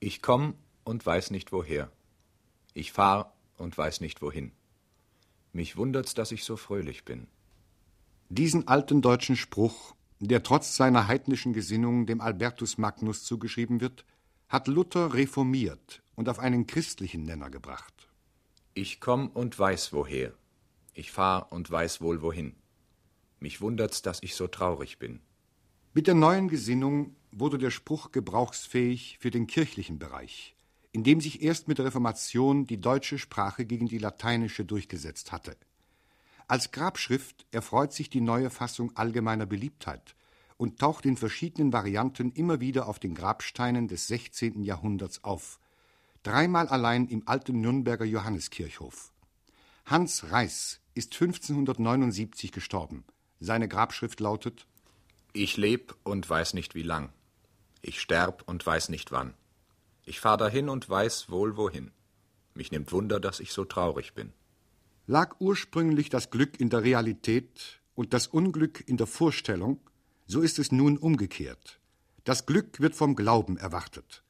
Ich komm und weiß nicht woher. Ich fahr und weiß nicht wohin. Mich wundert's, dass ich so fröhlich bin. Diesen alten deutschen Spruch, der trotz seiner heidnischen Gesinnung dem Albertus Magnus zugeschrieben wird, hat Luther reformiert und auf einen christlichen Nenner gebracht. Ich komm und weiß woher. Ich fahr und weiß wohl wohin. Mich wundert's, dass ich so traurig bin. Mit der neuen Gesinnung wurde der Spruch gebrauchsfähig für den kirchlichen Bereich, in dem sich erst mit der Reformation die deutsche Sprache gegen die lateinische durchgesetzt hatte. Als Grabschrift erfreut sich die neue Fassung allgemeiner Beliebtheit und taucht in verschiedenen Varianten immer wieder auf den Grabsteinen des 16. Jahrhunderts auf. Dreimal allein im alten Nürnberger Johanneskirchhof. Hans Reiß ist 1579 gestorben. Seine Grabschrift lautet Ich leb und weiß nicht wie lang. Ich sterb und weiß nicht wann. Ich fahr dahin und weiß wohl wohin. Mich nimmt Wunder, dass ich so traurig bin. Lag ursprünglich das Glück in der Realität und das Unglück in der Vorstellung, so ist es nun umgekehrt. Das Glück wird vom Glauben erwartet.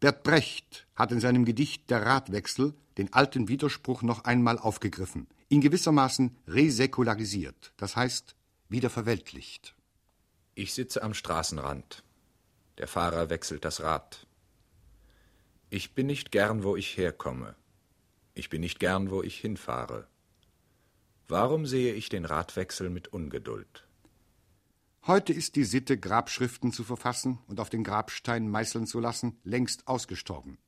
Bert Brecht hat in seinem Gedicht Der Ratwechsel den alten Widerspruch noch einmal aufgegriffen, ihn gewissermaßen resäkularisiert, das heißt wieder verweltlicht. Ich sitze am Straßenrand. Der Fahrer wechselt das Rad. Ich bin nicht gern, wo ich herkomme. Ich bin nicht gern, wo ich hinfahre. Warum sehe ich den Radwechsel mit Ungeduld? Heute ist die Sitte, Grabschriften zu verfassen und auf den Grabstein meißeln zu lassen, längst ausgestorben.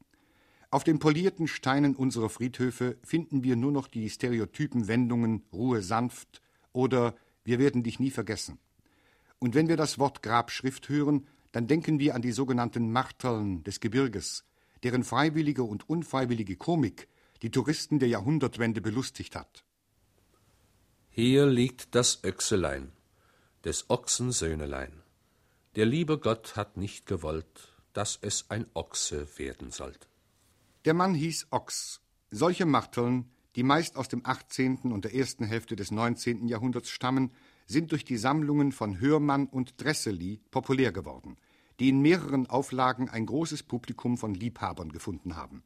Auf den polierten Steinen unserer Friedhöfe finden wir nur noch die stereotypen Wendungen Ruhe sanft oder Wir werden dich nie vergessen. Und wenn wir das Wort Grabschrift hören, dann denken wir an die sogenannten Marteln des Gebirges, deren freiwillige und unfreiwillige Komik die Touristen der Jahrhundertwende belustigt hat. Hier liegt das Öchselein, des Ochsen Söhnelein. Der liebe Gott hat nicht gewollt, dass es ein Ochse werden sollt. Der Mann hieß Ochs. Solche Marteln, die meist aus dem 18. und der ersten Hälfte des 19. Jahrhunderts stammen, sind durch die Sammlungen von Hörmann und Dresseli populär geworden, die in mehreren Auflagen ein großes Publikum von Liebhabern gefunden haben.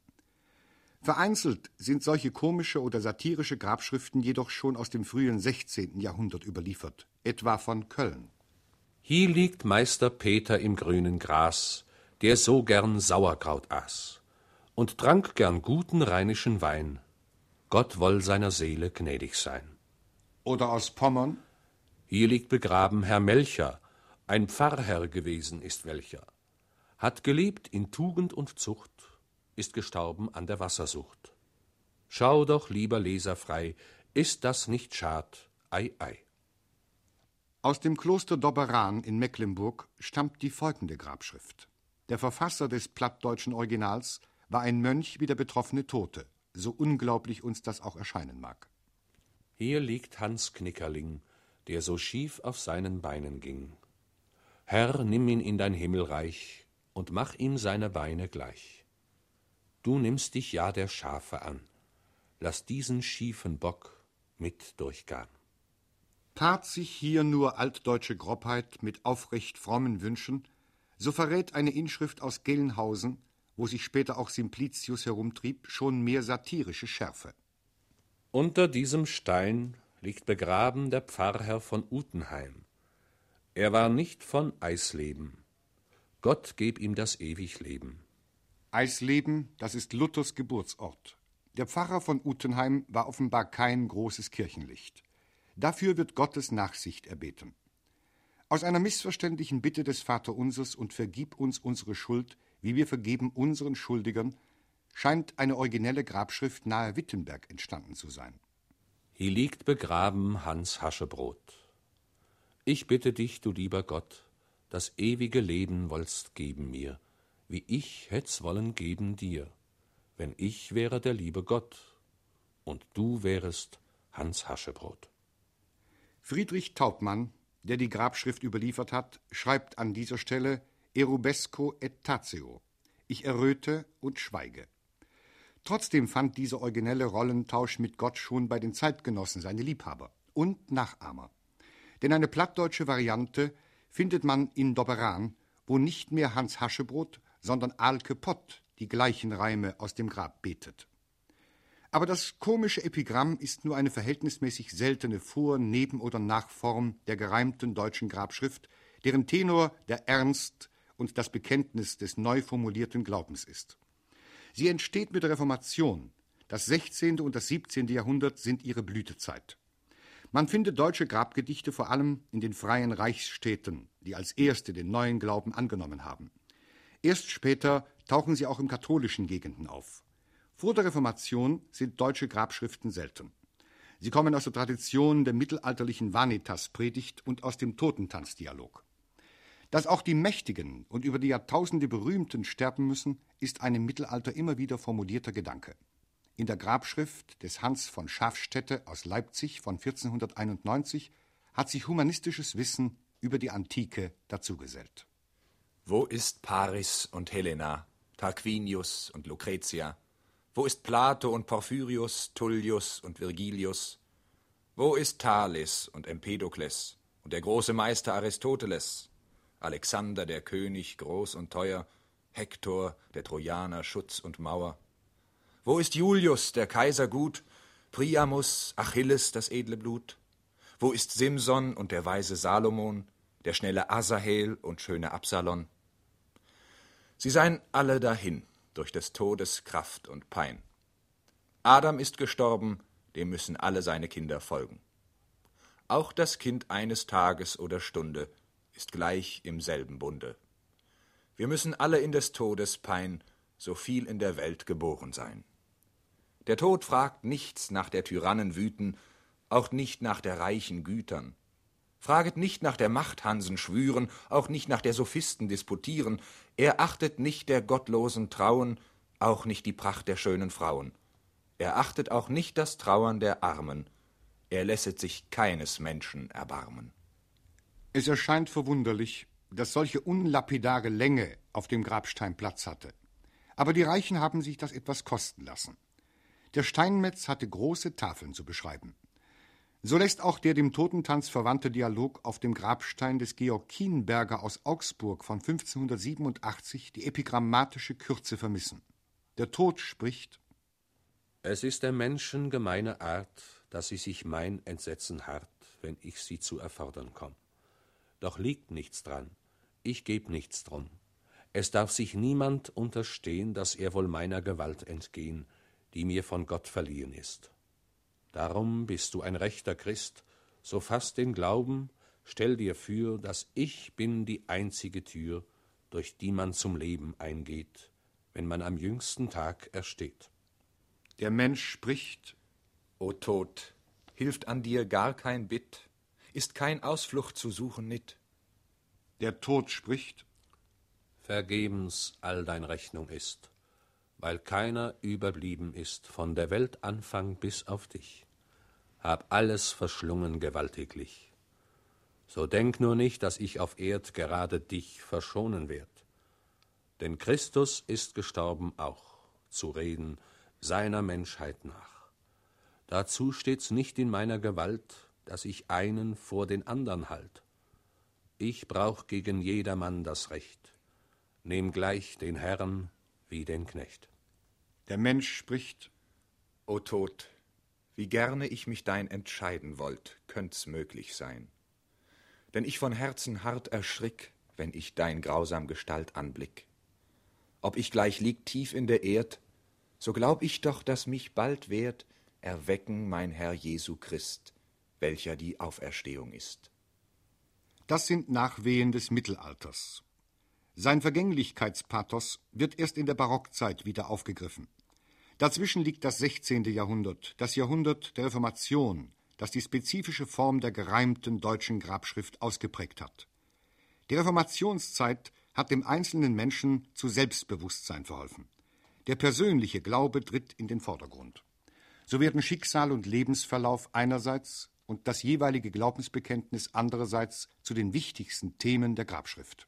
Vereinzelt sind solche komische oder satirische Grabschriften jedoch schon aus dem frühen 16. Jahrhundert überliefert, etwa von Köln. Hier liegt Meister Peter im grünen Gras, der so gern Sauerkraut aß und trank gern guten rheinischen Wein. Gott woll seiner Seele gnädig sein. Oder aus Pommern? Hier liegt begraben Herr Melcher, ein Pfarrherr gewesen ist welcher, hat gelebt in Tugend und Zucht, ist gestorben an der Wassersucht. Schau doch, lieber Leser frei, ist das nicht schad, ei ei. Aus dem Kloster Dobberan in Mecklenburg stammt die folgende Grabschrift. Der Verfasser des plattdeutschen Originals war ein Mönch wie der betroffene Tote, so unglaublich uns das auch erscheinen mag. Hier liegt Hans Knickerling, der so schief auf seinen Beinen ging. Herr, nimm ihn in dein Himmelreich und mach ihm seine Beine gleich. Du nimmst dich ja der Schafe an, lass diesen schiefen Bock mit durchgahn. Tat sich hier nur altdeutsche Grobheit mit aufrecht frommen Wünschen, so verrät eine Inschrift aus Gelnhausen, wo sich später auch Simplicius herumtrieb, schon mehr satirische Schärfe. Unter diesem Stein liegt begraben der Pfarrherr von Utenheim. Er war nicht von Eisleben. Gott geb ihm das ewig Leben. Eisleben, das ist Luthers Geburtsort. Der Pfarrer von Utenheim war offenbar kein großes Kirchenlicht. Dafür wird Gottes Nachsicht erbeten. Aus einer missverständlichen Bitte des Vaterunsers und vergib uns unsere Schuld, wie wir vergeben unseren Schuldigern, scheint eine originelle Grabschrift nahe Wittenberg entstanden zu sein. Hier liegt begraben Hans Haschebrot. Ich bitte dich, du lieber Gott, das ewige Leben wollst geben mir, wie ich hätt's wollen geben dir, wenn ich wäre der liebe Gott und du wärest Hans Haschebrot. Friedrich Taubmann, der die Grabschrift überliefert hat, schreibt an dieser Stelle Erubesco et tatio. Ich erröte und schweige. Trotzdem fand dieser originelle Rollentausch mit Gott schon bei den Zeitgenossen seine Liebhaber und Nachahmer. Denn eine plattdeutsche Variante findet man in Dobberan, wo nicht mehr Hans Haschebrot, sondern Alke Pott die gleichen Reime aus dem Grab betet. Aber das komische Epigramm ist nur eine verhältnismäßig seltene Vor-, Neben- oder Nachform der gereimten deutschen Grabschrift, deren Tenor der Ernst und das Bekenntnis des neu formulierten Glaubens ist. Sie entsteht mit der Reformation. Das 16. und das 17. Jahrhundert sind ihre Blütezeit. Man findet deutsche Grabgedichte vor allem in den freien Reichsstädten, die als erste den neuen Glauben angenommen haben. Erst später tauchen sie auch in katholischen Gegenden auf. Vor der Reformation sind deutsche Grabschriften selten. Sie kommen aus der Tradition der mittelalterlichen Vanitas-Predigt und aus dem Totentanzdialog. Dass auch die Mächtigen und über die Jahrtausende berühmten sterben müssen, ist ein im Mittelalter immer wieder formulierter Gedanke. In der Grabschrift des Hans von Schafstätte aus Leipzig von 1491 hat sich humanistisches Wissen über die Antike dazugesellt. Wo ist Paris und Helena, Tarquinius und Lucretia? Wo ist Plato und Porphyrius, Tullius und Virgilius? Wo ist Thales und Empedokles und der große Meister Aristoteles? Alexander der König groß und teuer, Hektor der Trojaner Schutz und Mauer. Wo ist Julius der Kaiser gut, Priamus, Achilles das edle Blut? Wo ist Simson und der weise Salomon, der schnelle Asahel und schöne Absalon? Sie seien alle dahin, durch des Todes Kraft und Pein. Adam ist gestorben, dem müssen alle seine Kinder folgen. Auch das Kind eines Tages oder Stunde ist gleich im selben Bunde. Wir müssen alle in des Todes Pein, so viel in der Welt geboren sein. Der Tod fragt nichts nach der Tyrannen Wüten, auch nicht nach der reichen Gütern. Fraget nicht nach der Macht Hansen schwüren, auch nicht nach der Sophisten disputieren. Er achtet nicht der gottlosen Trauen, auch nicht die Pracht der schönen Frauen. Er achtet auch nicht das Trauern der Armen. Er lässet sich keines Menschen erbarmen. Es erscheint verwunderlich, dass solche unlapidare Länge auf dem Grabstein Platz hatte. Aber die Reichen haben sich das etwas kosten lassen. Der Steinmetz hatte große Tafeln zu beschreiben. So lässt auch der dem Totentanz verwandte Dialog auf dem Grabstein des Georg Kienberger aus Augsburg von 1587 die epigrammatische Kürze vermissen. Der Tod spricht Es ist der Menschen gemeine Art, dass sie sich mein Entsetzen harrt, wenn ich sie zu erfordern komm. Doch liegt nichts dran, ich geb nichts drum. Es darf sich niemand unterstehen, dass er wohl meiner Gewalt entgehen, die mir von Gott verliehen ist. Darum bist du ein rechter Christ, so fass den Glauben, stell dir für, dass ich bin die einzige Tür, durch die man zum Leben eingeht, wenn man am jüngsten Tag ersteht. Der Mensch spricht, O Tod, hilft an dir gar kein Bitt, ist kein Ausflucht zu suchen nit. Der Tod spricht, Vergebens all dein Rechnung ist, weil keiner überblieben ist von der Welt Anfang bis auf dich. Hab alles verschlungen gewaltiglich. So denk nur nicht, dass ich auf Erd gerade dich verschonen werd. Denn Christus ist gestorben auch, zu reden, seiner Menschheit nach. Dazu steht's nicht in meiner Gewalt, dass ich einen vor den andern halt. Ich brauch gegen jedermann das Recht, nehm gleich den Herrn wie den Knecht. Der Mensch spricht, O Tod, wie gerne ich mich dein entscheiden wollt, könnt's möglich sein. Denn ich von Herzen hart erschrick, wenn ich dein grausam Gestalt anblick. Ob ich gleich lieg tief in der Erd, so glaub ich doch, dass mich bald werd erwecken mein Herr Jesu Christ, welcher die Auferstehung ist. Das sind Nachwehen des Mittelalters. Sein Vergänglichkeitspathos wird erst in der Barockzeit wieder aufgegriffen. Dazwischen liegt das 16. Jahrhundert, das Jahrhundert der Reformation, das die spezifische Form der gereimten deutschen Grabschrift ausgeprägt hat. Die Reformationszeit hat dem einzelnen Menschen zu Selbstbewusstsein verholfen. Der persönliche Glaube tritt in den Vordergrund. So werden Schicksal und Lebensverlauf einerseits und das jeweilige Glaubensbekenntnis andererseits zu den wichtigsten Themen der Grabschrift.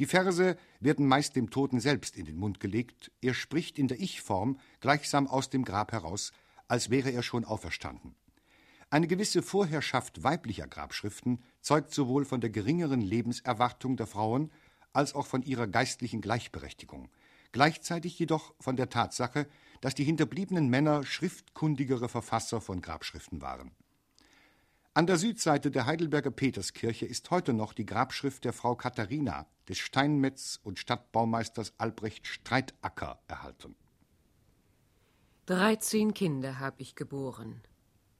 Die Verse werden meist dem Toten selbst in den Mund gelegt, er spricht in der Ich-Form gleichsam aus dem Grab heraus, als wäre er schon auferstanden. Eine gewisse Vorherrschaft weiblicher Grabschriften zeugt sowohl von der geringeren Lebenserwartung der Frauen als auch von ihrer geistlichen Gleichberechtigung, gleichzeitig jedoch von der Tatsache, dass die hinterbliebenen Männer schriftkundigere Verfasser von Grabschriften waren. An der Südseite der Heidelberger Peterskirche ist heute noch die Grabschrift der Frau Katharina des Steinmetz und Stadtbaumeisters Albrecht Streitacker erhalten. Dreizehn Kinder hab ich geboren,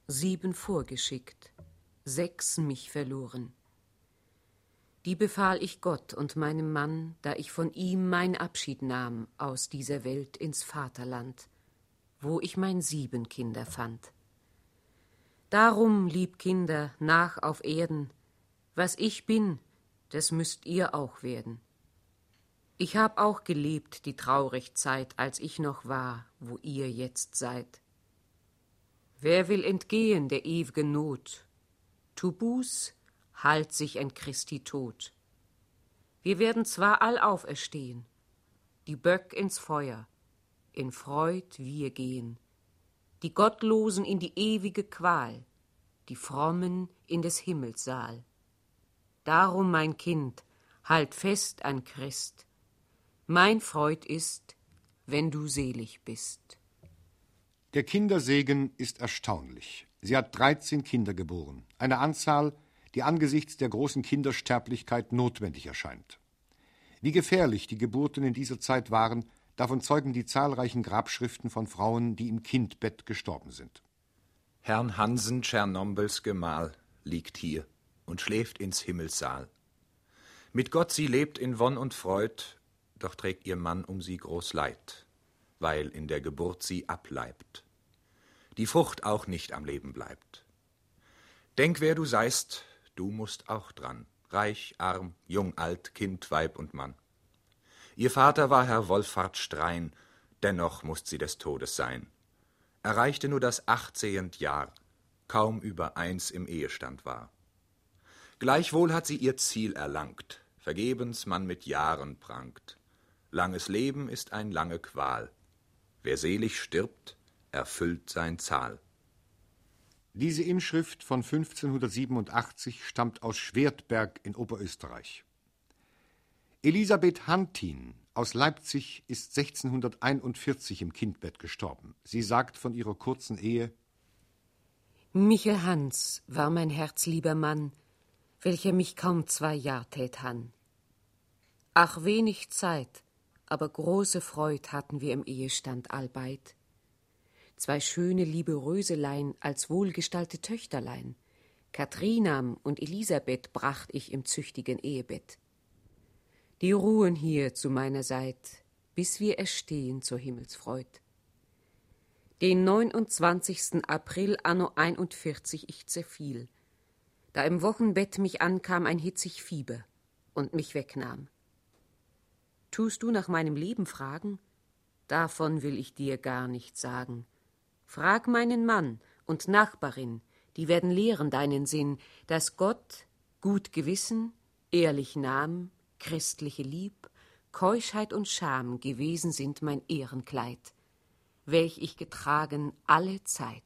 sieben vorgeschickt, sechs mich verloren. Die befahl ich Gott und meinem Mann, da ich von ihm mein Abschied nahm aus dieser Welt ins Vaterland, wo ich mein sieben Kinder fand. Darum, lieb Kinder, nach auf Erden, was ich bin, das müsst ihr auch werden. Ich hab auch gelebt die traurig Zeit, als ich noch war, wo ihr jetzt seid. Wer will entgehen der ew'gen Not? Tu Buß, halt sich ein Christi Tod. Wir werden zwar all auferstehen, die Böck ins Feuer, in Freud wir gehen, die Gottlosen in die ewige Qual, die Frommen in des Himmels Saal. Darum, mein Kind, halt fest an Christ. Mein Freud ist, wenn du selig bist. Der Kindersegen ist erstaunlich. Sie hat 13 Kinder geboren, eine Anzahl, die angesichts der großen Kindersterblichkeit notwendig erscheint. Wie gefährlich die Geburten in dieser Zeit waren, Davon zeugen die zahlreichen Grabschriften von Frauen, die im Kindbett gestorben sind. Herrn Hansen Tschernombyls Gemahl liegt hier und schläft ins Himmelssaal. Mit Gott sie lebt in Wonn und Freud, doch trägt ihr Mann um sie groß Leid, weil in der Geburt sie ableibt. Die Frucht auch nicht am Leben bleibt. Denk, wer du seist, du musst auch dran, reich, arm, jung, alt, Kind, Weib und Mann. Ihr Vater war Herr Wolfhard Strein, dennoch musst sie des Todes sein. Erreichte nur das achtzehend Jahr, kaum über eins im Ehestand war. Gleichwohl hat sie ihr Ziel erlangt, vergebens man mit Jahren prangt. Langes Leben ist ein lange Qual. Wer selig stirbt, erfüllt sein Zahl. Diese Inschrift von 1587 stammt aus Schwertberg in Oberösterreich. Elisabeth Hantin aus Leipzig ist 1641 im Kindbett gestorben. Sie sagt von ihrer kurzen Ehe Michel Hans war mein herzlieber Mann, welcher mich kaum zwei Jahr tät han. Ach wenig Zeit, aber große Freud hatten wir im Ehestand allbeid. Zwei schöne liebe Röselein als wohlgestalte Töchterlein, Kathrinam und Elisabeth bracht ich im züchtigen Ehebett. Die ruhen hier zu meiner Seit, bis wir erstehen zur Himmelsfreud. Den 29. April anno 41 ich zerfiel, da im Wochenbett mich ankam ein hitzig Fieber und mich wegnahm. Tust du nach meinem Leben fragen? Davon will ich dir gar nicht sagen. Frag meinen Mann und Nachbarin, die werden lehren deinen Sinn, dass Gott gut Gewissen, ehrlich Namen, christliche Lieb, Keuschheit und Scham gewesen sind mein Ehrenkleid, welch ich getragen alle Zeit.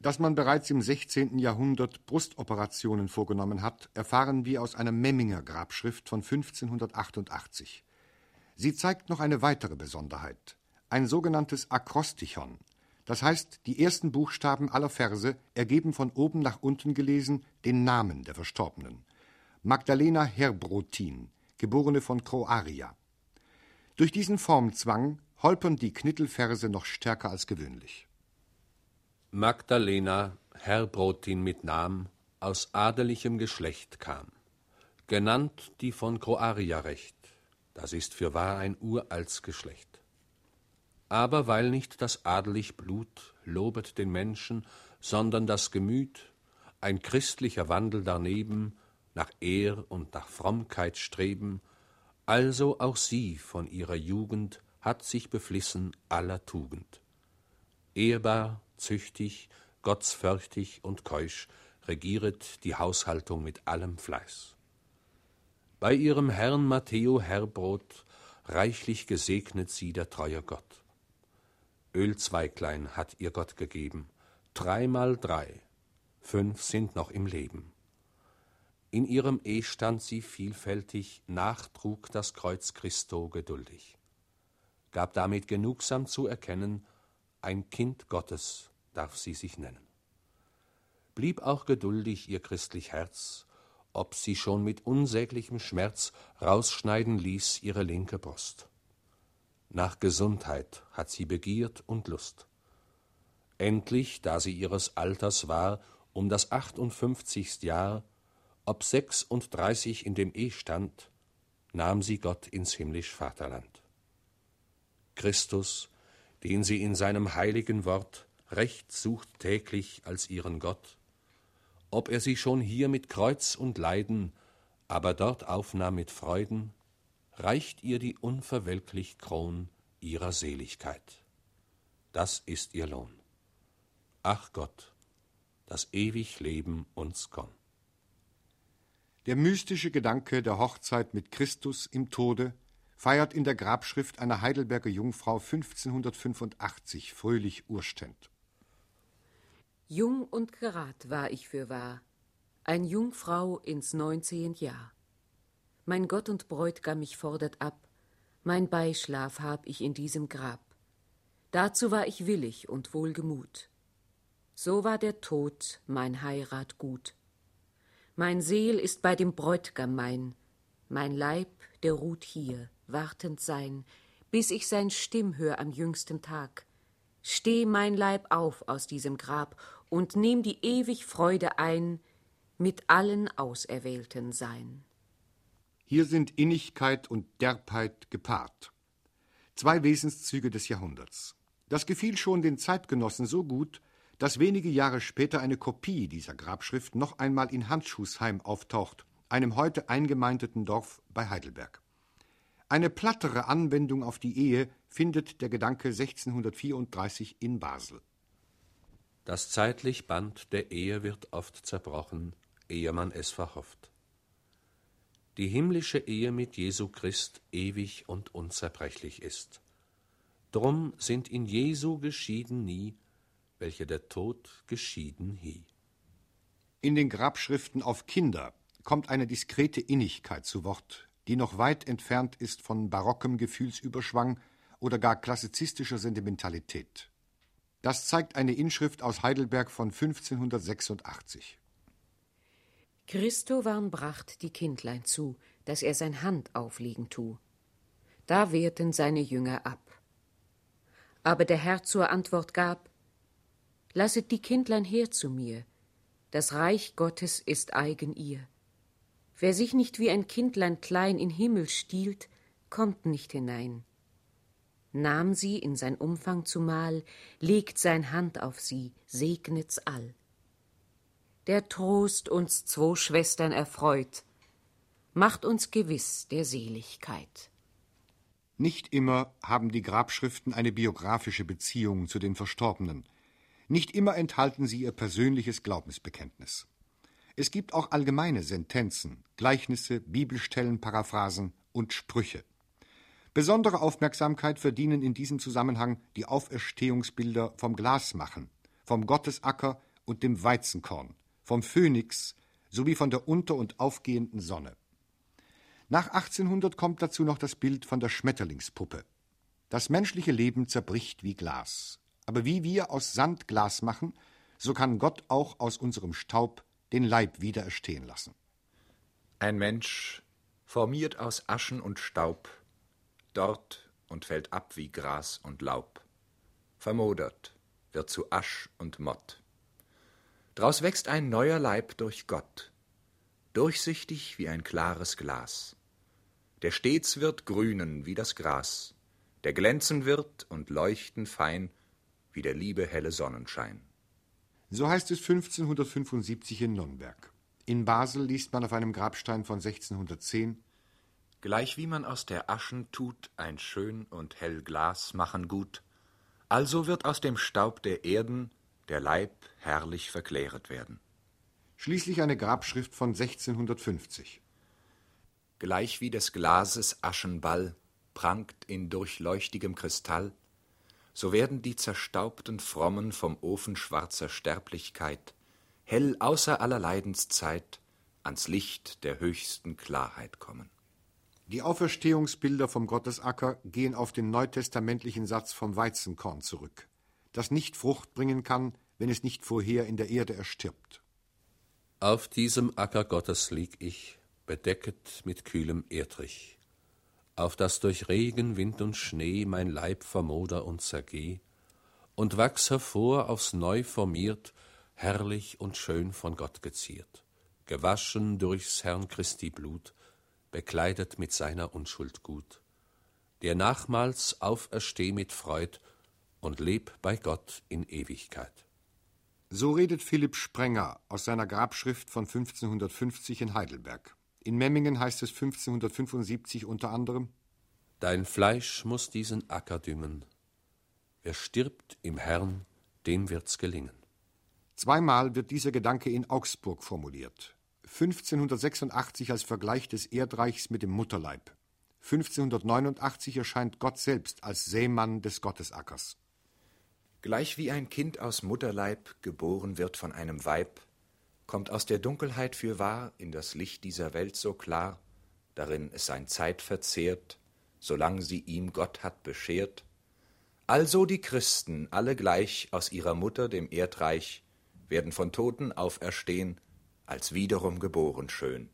Dass man bereits im 16. Jahrhundert Brustoperationen vorgenommen hat, erfahren wir aus einer Memminger Grabschrift von 1588. Sie zeigt noch eine weitere Besonderheit, ein sogenanntes Akrostichon, das heißt, die ersten Buchstaben aller Verse ergeben von oben nach unten gelesen den Namen der Verstorbenen. Magdalena Herbrotin, geborene von Croaria. Durch diesen Formzwang holpern die Knittelverse noch stärker als gewöhnlich. Magdalena Herbrotin mit Namen aus adelichem Geschlecht kam, genannt die von Croaria recht, das ist fürwahr ein uralts Geschlecht. Aber weil nicht das adelig Blut lobet den Menschen, sondern das Gemüt, ein christlicher Wandel daneben, nach Ehr und nach Frommkeit streben, also auch sie von ihrer Jugend hat sich beflissen aller Tugend. Ehrbar, züchtig, gottsförchtig und keusch regieret die Haushaltung mit allem Fleiß. Bei ihrem Herrn Matteo Herbrot reichlich gesegnet sie der treue Gott. Ölzweiglein hat ihr Gott gegeben, dreimal drei, fünf sind noch im Leben. In ihrem Ehestand sie vielfältig, nachtrug das Kreuz Christo geduldig, gab damit genugsam zu erkennen, ein Kind Gottes darf sie sich nennen. Blieb auch geduldig ihr christlich Herz, ob sie schon mit unsäglichem Schmerz rausschneiden ließ ihre linke Brust. Nach Gesundheit hat sie Begierd und Lust. Endlich, da sie ihres Alters war, um das achtundfünfzigst Jahr, ob sechsunddreißig in dem Ehestand, nahm sie Gott ins himmlisch Vaterland. Christus, den sie in seinem heiligen Wort recht sucht täglich als ihren Gott, ob er sie schon hier mit Kreuz und Leiden, aber dort aufnahm mit Freuden, reicht ihr die unverwelklich Kron ihrer Seligkeit. Das ist ihr Lohn. Ach Gott, das ewig Leben uns komm. Der mystische Gedanke der Hochzeit mit Christus im Tode feiert in der Grabschrift einer Heidelberger Jungfrau 1585 fröhlich Urständ. Jung und gerad war ich für wahr, ein Jungfrau ins neunzehn Jahr. Mein Gott und Bräutgam mich fordert ab, mein Beischlaf hab ich in diesem Grab. Dazu war ich willig und wohlgemut. So war der Tod mein Heirat gut. Mein Seel ist bei dem Bräutgam mein, mein Leib, der ruht hier, wartend sein, bis ich sein Stimm hör am jüngsten Tag. Steh mein Leib auf aus diesem Grab und nehm die ewig Freude ein, mit allen Auserwählten sein. Hier sind Innigkeit und Derbheit gepaart. Zwei Wesenszüge des Jahrhunderts. Das gefiel schon den Zeitgenossen so gut, dass wenige Jahre später eine Kopie dieser Grabschrift noch einmal in Handschuhsheim auftaucht, einem heute eingemeindeten Dorf bei Heidelberg. Eine plattere Anwendung auf die Ehe findet der Gedanke 1634 in Basel. Das zeitlich Band der Ehe wird oft zerbrochen, ehe man es verhofft die himmlische Ehe mit Jesu Christ ewig und unzerbrechlich ist. Drum sind in Jesu geschieden nie, welche der Tod geschieden hie. In den Grabschriften auf Kinder kommt eine diskrete Innigkeit zu Wort, die noch weit entfernt ist von barockem Gefühlsüberschwang oder gar klassizistischer Sentimentalität. Das zeigt eine Inschrift aus Heidelberg von 1586. Christo warn bracht die Kindlein zu, dass er sein Hand auflegen tu. Da wehrten seine Jünger ab. Aber der Herr zur Antwort gab, Lasset die Kindlein her zu mir, das Reich Gottes ist eigen ihr. Wer sich nicht wie ein Kindlein klein in Himmel stiehlt, kommt nicht hinein. Nahm sie in sein Umfang zumal, legt sein Hand auf sie, segnet's all der Trost uns zwo Schwestern erfreut, macht uns gewiss der Seligkeit. Nicht immer haben die Grabschriften eine biografische Beziehung zu den Verstorbenen. Nicht immer enthalten sie ihr persönliches Glaubensbekenntnis. Es gibt auch allgemeine Sentenzen, Gleichnisse, Bibelstellen, Paraphrasen und Sprüche. Besondere Aufmerksamkeit verdienen in diesem Zusammenhang die Auferstehungsbilder vom Glasmachen, vom Gottesacker und dem Weizenkorn, vom Phönix sowie von der unter- und aufgehenden Sonne. Nach 1800 kommt dazu noch das Bild von der Schmetterlingspuppe. Das menschliche Leben zerbricht wie Glas. Aber wie wir aus Sand Glas machen, so kann Gott auch aus unserem Staub den Leib wieder erstehen lassen. Ein Mensch, formiert aus Aschen und Staub, dort und fällt ab wie Gras und Laub, vermodert, wird zu Asch und Mott. Draus wächst ein neuer Leib durch Gott, durchsichtig wie ein klares Glas, der stets wird grünen wie das Gras, der glänzen wird und leuchten fein wie der Liebe helle Sonnenschein. So heißt es 1575 in Nürnberg. In Basel liest man auf einem Grabstein von 1610 Gleich wie man aus der Aschen tut ein schön und hell Glas machen gut, also wird aus dem Staub der Erden der Leib herrlich verkläret werden. Schließlich eine Grabschrift von 1650. Gleich wie des Glases Aschenball prangt in durchleuchtigem Kristall, so werden die zerstaubten Frommen vom Ofen schwarzer Sterblichkeit hell außer aller Leidenszeit ans Licht der höchsten Klarheit kommen. Die Auferstehungsbilder vom Gottesacker gehen auf den neutestamentlichen Satz vom Weizenkorn zurück, das nicht Frucht bringen kann, wenn es nicht vorher in der Erde erstirbt. Auf diesem Acker Gottes lieg ich, bedecket mit kühlem Erdrich, auf das durch Regen, Wind und Schnee mein Leib vermoder und zergeh, und wachs hervor aufs Neu formiert, herrlich und schön von Gott geziert, gewaschen durchs Herrn Christi Blut, bekleidet mit seiner Unschuld gut, der nachmals aufersteh mit Freud und leb bei Gott in Ewigkeit. So redet Philipp Sprenger aus seiner Grabschrift von 1550 in Heidelberg. In Memmingen heißt es 1575 unter anderem Dein Fleisch muss diesen Acker düngen. Wer stirbt im Herrn, dem wird's gelingen. Zweimal wird dieser Gedanke in Augsburg formuliert. 1586 als Vergleich des Erdreichs mit dem Mutterleib. 1589 erscheint Gott selbst als Sämann des Gottesackers. Gleich wie ein Kind aus Mutterleib geboren wird von einem Weib, kommt aus der Dunkelheit fürwahr in das Licht dieser Welt so klar, darin es sein Zeit verzehrt, solang sie ihm Gott hat beschert. Also die Christen, alle gleich aus ihrer Mutter, dem Erdreich, werden von Toten auferstehen, als wiederum geboren schön,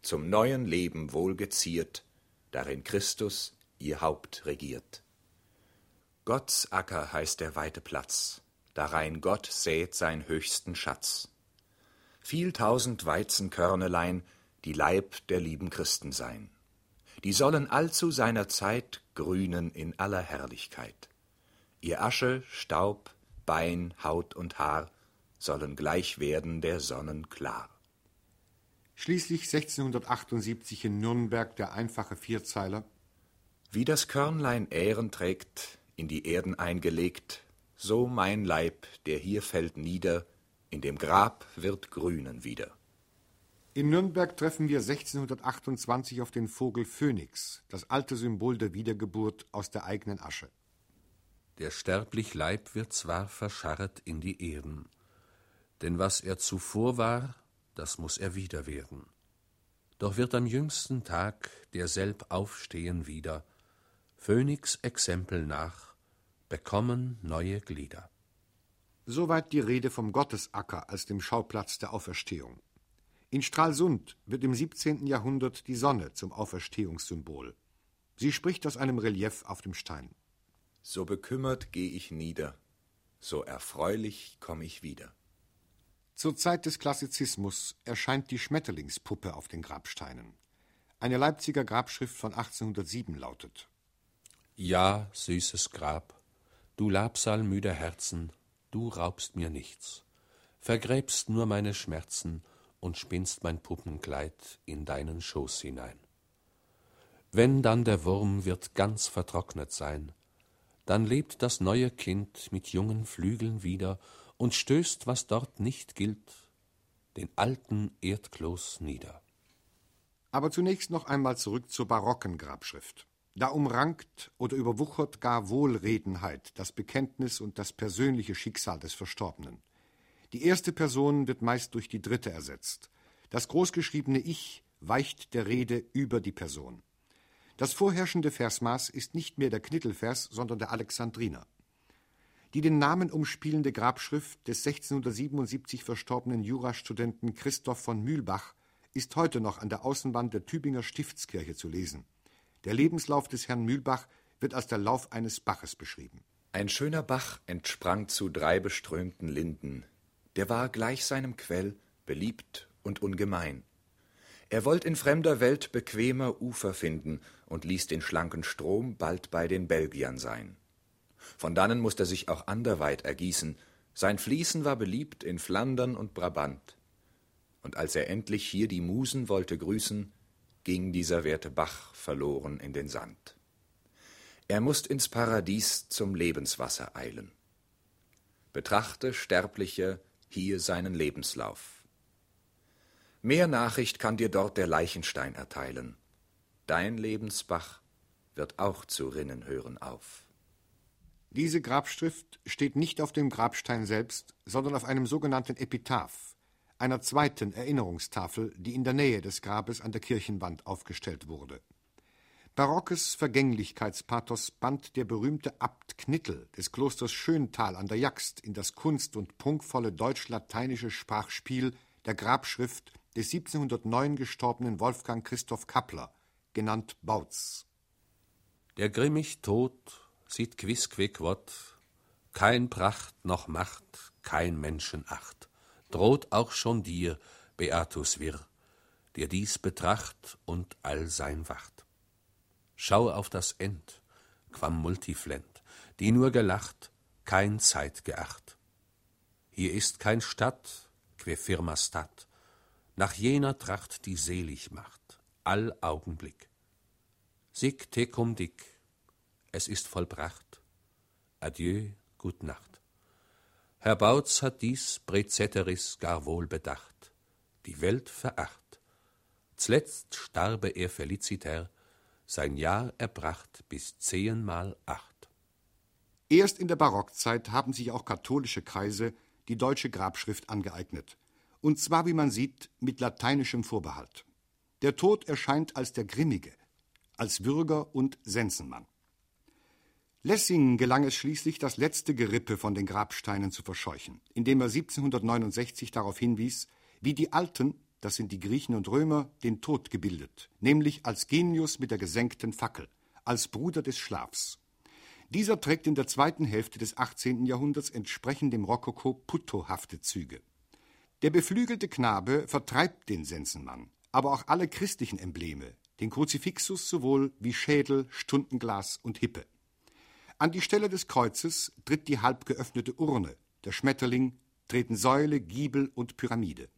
zum neuen Leben wohl geziert, darin Christus ihr Haupt regiert. Gottes Acker heißt der weite Platz, darein Gott sät sein höchsten Schatz. Viel tausend Weizenkörnelein, die Leib der lieben Christen sein. Die sollen allzu seiner Zeit grünen in aller Herrlichkeit. Ihr Asche, Staub, Bein, Haut und Haar sollen gleich werden der Sonnen klar. Schließlich 1678 in Nürnberg der einfache Vierzeiler Wie das Körnlein Ähren trägt, in die Erden eingelegt, so mein Leib, der hier fällt nieder, in dem Grab wird grünen wieder. In Nürnberg treffen wir 1628 auf den Vogel Phönix, das alte Symbol der Wiedergeburt aus der eigenen Asche. Der sterblich Leib wird zwar verscharret in die Erden, denn was er zuvor war, das muss er wieder werden. Doch wird am jüngsten Tag derselb aufstehen wieder, Phönix Exempel nach, bekommen neue Glieder. Soweit die Rede vom Gottesacker als dem Schauplatz der Auferstehung. In Stralsund wird im 17. Jahrhundert die Sonne zum Auferstehungssymbol. Sie spricht aus einem Relief auf dem Stein. So bekümmert geh ich nieder, so erfreulich komm ich wieder. Zur Zeit des Klassizismus erscheint die Schmetterlingspuppe auf den Grabsteinen. Eine Leipziger Grabschrift von 1807 lautet Ja, süßes Grab, du Labsal müder Herzen, du raubst mir nichts, vergräbst nur meine Schmerzen und spinnst mein Puppenkleid in deinen Schoß hinein. Wenn dann der Wurm wird ganz vertrocknet sein, dann lebt das neue Kind mit jungen Flügeln wieder und stößt, was dort nicht gilt, den alten Erdkloß nieder. Aber zunächst noch einmal zurück zur barocken Grabschrift. Da umrankt oder überwuchert gar Wohlredenheit das Bekenntnis und das persönliche Schicksal des Verstorbenen. Die erste Person wird meist durch die dritte ersetzt. Das großgeschriebene Ich weicht der Rede über die Person. Das vorherrschende Versmaß ist nicht mehr der Knittelvers, sondern der Alexandriner. Die den Namen umspielende Grabschrift des 1677 verstorbenen Jurastudenten Christoph von Mühlbach ist heute noch an der Außenwand der Tübinger Stiftskirche zu lesen. Der Lebenslauf des Herrn Mühlbach wird als der Lauf eines Baches beschrieben. Ein schöner Bach entsprang zu drei beströmten Linden. Der war gleich seinem Quell beliebt und ungemein. Er wollt in fremder Welt bequemer Ufer finden und ließ den schlanken Strom bald bei den Belgiern sein. Von dannen musst er sich auch anderweit ergießen. Sein Fließen war beliebt in Flandern und Brabant. Und als er endlich hier die Musen wollte grüßen, ging dieser werte Bach verloren in den Sand. Er musst ins Paradies zum Lebenswasser eilen. Betrachte, Sterbliche, hier seinen Lebenslauf. Mehr Nachricht kann dir dort der Leichenstein erteilen. Dein Lebensbach wird auch zu rinnen hören auf. Diese Grabschrift steht nicht auf dem Grabstein selbst, sondern auf einem sogenannten Epitaph, einer zweiten Erinnerungstafel, die in der Nähe des Grabes an der Kirchenwand aufgestellt wurde. Barockes Vergänglichkeitspathos band der berühmte Abt Knittel des Klosters Schöntal an der Jaxt in das kunst- und prunkvolle deutsch-lateinische Sprachspiel der Grabschrift des 1709 gestorbenen Wolfgang Christoph Kappler, genannt Bautz. Der grimmig Tod sieht quisquequot, kein Pracht noch Macht, kein Menschenacht, droht auch schon dir, Beatus Wirr, der dies betracht und all sein wacht. Schau auf das End, quam multiflent, die nur gelacht, kein Zeit geacht. Hier ist kein Stadt, que firma stat, nach jener Tracht die selig macht, all Augenblick. Sic tecum dic, es ist vollbracht. Adieu, gut Nacht. Herr Bautz hat dies Preceteris gar wohl bedacht, die Welt veracht. Zletzt starbe er feliciter, sein Jahr erbracht bis zehnmal acht. Erst in der Barockzeit haben sich auch katholische Kreise die deutsche Grabschrift angeeignet. Und zwar, wie man sieht, mit lateinischem Vorbehalt. Der Tod erscheint als der Grimmige, als Würger und Sensenmann. Lessing gelang es schließlich, das letzte Gerippe von den Grabsteinen zu verscheuchen, indem er 1769 darauf hinwies, wie die Alten, das sind die Griechen und Römer, den Tod gebildet, nämlich als Genius mit der gesenkten Fackel, als Bruder des Schlafs. Dieser trägt in der zweiten Hälfte des 18. Jahrhunderts entsprechend dem Rokoko puttohafte Züge. Der beflügelte Knabe vertreibt den Sensenmann, aber auch alle christlichen Embleme, den Kruzifixus sowohl wie Schädel, Stundenglas und Hippe. An die Stelle des Kreuzes tritt die halb geöffnete Urne, der Schmetterling, treten Säule, Giebel und Pyramide.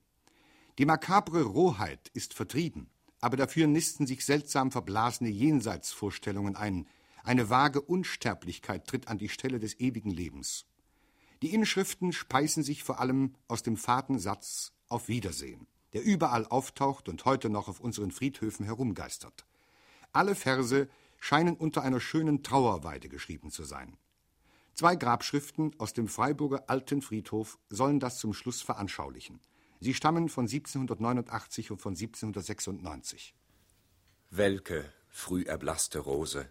Die makabre Rohheit ist vertrieben, aber dafür nisten sich seltsam verblasene Jenseitsvorstellungen ein, eine vage Unsterblichkeit tritt an die Stelle des ewigen Lebens. Die Inschriften speisen sich vor allem aus dem faden Satz Auf Wiedersehen, der überall auftaucht und heute noch auf unseren Friedhöfen herumgeistert. Alle Verse scheinen unter einer schönen Trauerweide geschrieben zu sein. Zwei Grabschriften aus dem Freiburger Alten Friedhof sollen das zum Schluss veranschaulichen. Sie stammen von 1789 und von 1796. Welke, früh erblaßte Rose,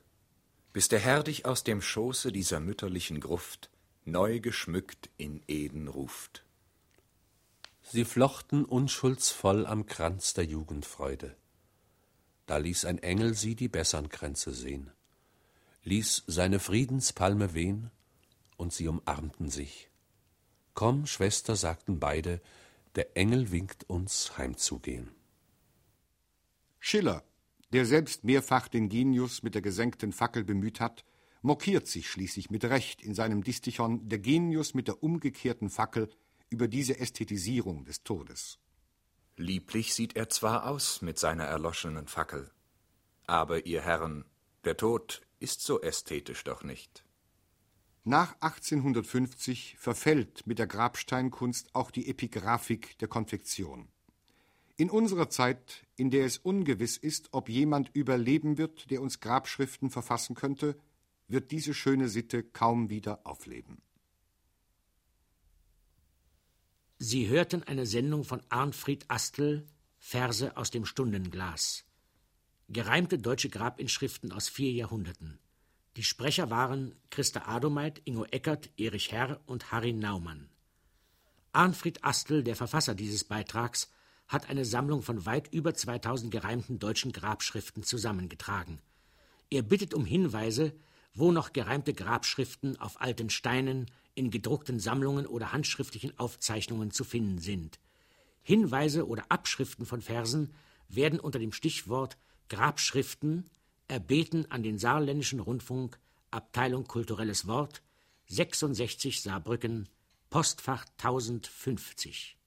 bis der Herr dich aus dem Schoße dieser mütterlichen Gruft neu geschmückt in Eden ruft. Sie flochten unschuldsvoll am Kranz der Jugendfreude da ließ ein Engel sie die bessern Kränze sehn, ließ seine Friedenspalme wehn, und sie umarmten sich. Komm, Schwester, sagten beide, der Engel winkt uns heimzugehen. Schiller, der selbst mehrfach den Genius mit der gesenkten Fackel bemüht hat, mokiert sich schließlich mit Recht in seinem Distichon Der Genius mit der umgekehrten Fackel über diese Ästhetisierung des Todes. Lieblich sieht er zwar aus mit seiner erloschenen Fackel, aber ihr Herren, der Tod ist so ästhetisch doch nicht. Nach 1850 verfällt mit der Grabsteinkunst auch die Epigraphik der Konfektion. In unserer Zeit, in der es ungewiss ist, ob jemand überleben wird, der uns Grabschriften verfassen könnte, wird diese schöne Sitte kaum wieder aufleben. Sie hörten eine Sendung von Arnfried Astel, Verse aus dem Stundenglas. Gereimte deutsche Grabinschriften aus vier Jahrhunderten. Die Sprecher waren Christa Adomeit, Ingo Eckert, Erich Herr und Harry Naumann. Arnfried Astel, der Verfasser dieses Beitrags, hat eine Sammlung von weit über 2000 gereimten deutschen Grabschriften zusammengetragen. Er bittet um Hinweise, wo noch gereimte Grabschriften auf alten Steinen, in gedruckten Sammlungen oder handschriftlichen Aufzeichnungen zu finden sind. Hinweise oder Abschriften von Versen werden unter dem Stichwort Grabschriften erbeten an den Saarländischen Rundfunk, Abteilung Kulturelles Wort, 66 Saarbrücken, Postfach 1050.